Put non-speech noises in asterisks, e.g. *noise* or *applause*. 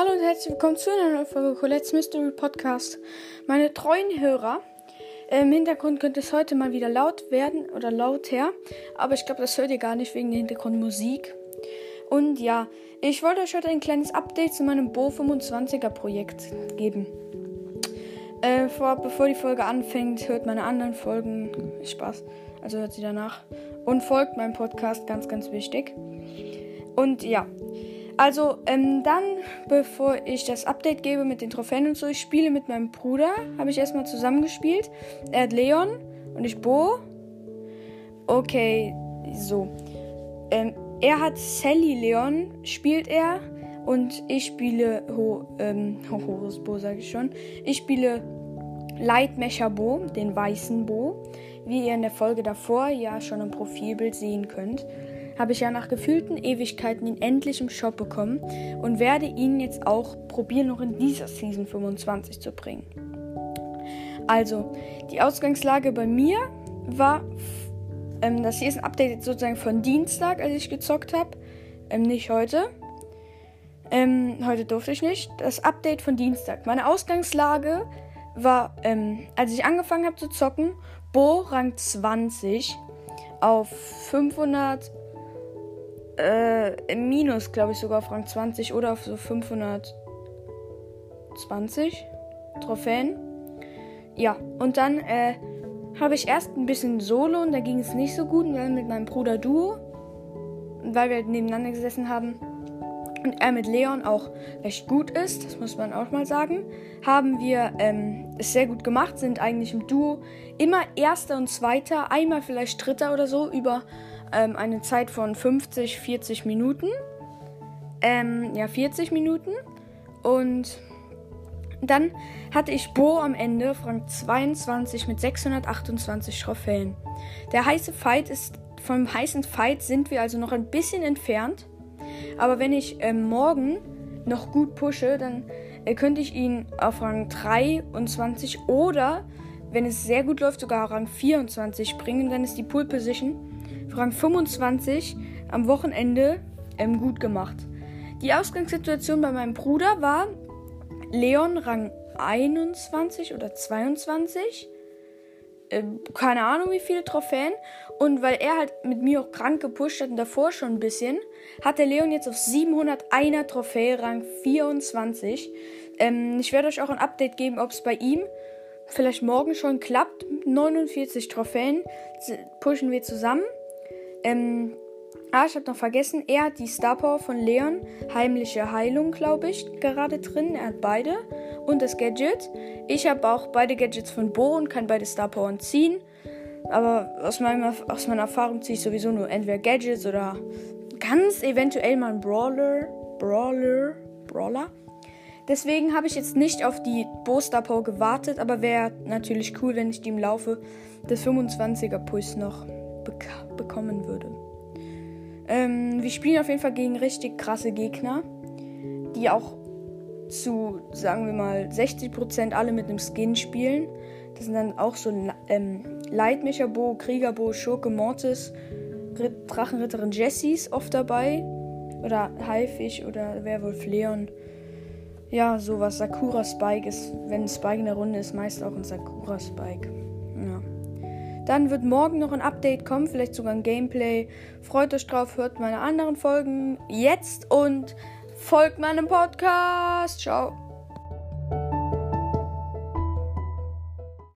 Hallo und herzlich willkommen zu einer neuen Folge Colette's Mystery Podcast. Meine treuen Hörer, äh, im Hintergrund könnte es heute mal wieder laut werden oder lauter, aber ich glaube, das hört ihr gar nicht wegen der Hintergrundmusik. Und ja, ich wollte euch heute ein kleines Update zu meinem Bo 25er Projekt geben. Äh, vor, bevor die Folge anfängt, hört meine anderen Folgen. Spaß. Also hört sie danach. Und folgt meinem Podcast, ganz, ganz wichtig. Und ja, also, ähm, dann, bevor ich das Update gebe mit den Trophäen und so, ich spiele mit meinem Bruder. Habe ich erstmal zusammengespielt. Er hat Leon und ich Bo. Okay, so. Ähm, er hat Sally Leon, spielt er. Und ich spiele Ho, ähm, *laughs* Horus Bo, sage ich schon. Ich spiele Lightmecher Bo, den weißen Bo. Wie ihr in der Folge davor ja schon im Profilbild sehen könnt habe ich ja nach gefühlten Ewigkeiten ihn endlich im Shop bekommen und werde ihn jetzt auch probieren, noch in dieser Season 25 zu bringen. Also, die Ausgangslage bei mir war, ähm, das hier ist ein Update sozusagen von Dienstag, als ich gezockt habe, ähm, nicht heute. Ähm, heute durfte ich nicht. Das Update von Dienstag. Meine Ausgangslage war, ähm, als ich angefangen habe zu zocken, Bo Rang 20 auf 500 äh, im Minus, glaube ich, sogar auf Rang 20 oder auf so 520 Trophäen. Ja, und dann äh, habe ich erst ein bisschen Solo und da ging es nicht so gut. Und dann mit meinem Bruder Duo, weil wir halt nebeneinander gesessen haben und er mit Leon auch recht gut ist, das muss man auch mal sagen, haben wir ähm, es sehr gut gemacht, sind eigentlich im Duo immer Erster und Zweiter, einmal vielleicht Dritter oder so über ähm, eine Zeit von 50, 40 Minuten. Ähm, ja, 40 Minuten. Und dann hatte ich Bo am Ende, Rang 22 mit 628 Trophäen. Der heiße Fight ist, vom heißen Fight sind wir also noch ein bisschen entfernt. Aber wenn ich ähm, morgen noch gut pushe, dann äh, könnte ich ihn auf Rang 23 oder, wenn es sehr gut läuft, sogar Rang 24 bringen. Dann ist die Pool Position Rang 25 am Wochenende ähm, gut gemacht. Die Ausgangssituation bei meinem Bruder war Leon Rang 21 oder 22. Ähm, keine Ahnung wie viele Trophäen. Und weil er halt mit mir auch krank gepusht hat und davor schon ein bisschen, hat der Leon jetzt auf 701er Trophäe Rang 24. Ähm, ich werde euch auch ein Update geben, ob es bei ihm vielleicht morgen schon klappt. 49 Trophäen pushen wir zusammen. Ähm, ah, ich habe noch vergessen, er hat die Star Power von Leon, heimliche Heilung, glaube ich, gerade drin. Er hat beide und das Gadget. Ich habe auch beide Gadgets von Bo und kann beide Star Power ziehen. Aber aus, meinem, aus meiner Erfahrung ziehe ich sowieso nur entweder Gadgets oder ganz eventuell mal einen Brawler. Brawler. Brawler. Deswegen habe ich jetzt nicht auf die Bo Star Power gewartet, aber wäre natürlich cool, wenn ich die im Laufe des 25er Puls noch bek bekommen würde. Ähm, wir spielen auf jeden Fall gegen richtig krasse Gegner, die auch zu, sagen wir mal, 60% alle mit einem Skin spielen. Das sind dann auch so ähm, Leitmecher-Bo, Kriegerbo, Schurke, Mortis, Drachenritterin Jessies oft dabei. Oder Haifisch oder Werwolf Leon. Ja, sowas. Sakura Spike ist, wenn Spike in der Runde ist, meist auch ein Sakura Spike. Ja. Dann wird morgen noch ein Update kommen, vielleicht sogar ein Gameplay. Freut euch drauf, hört meine anderen Folgen jetzt und folgt meinem Podcast. Ciao.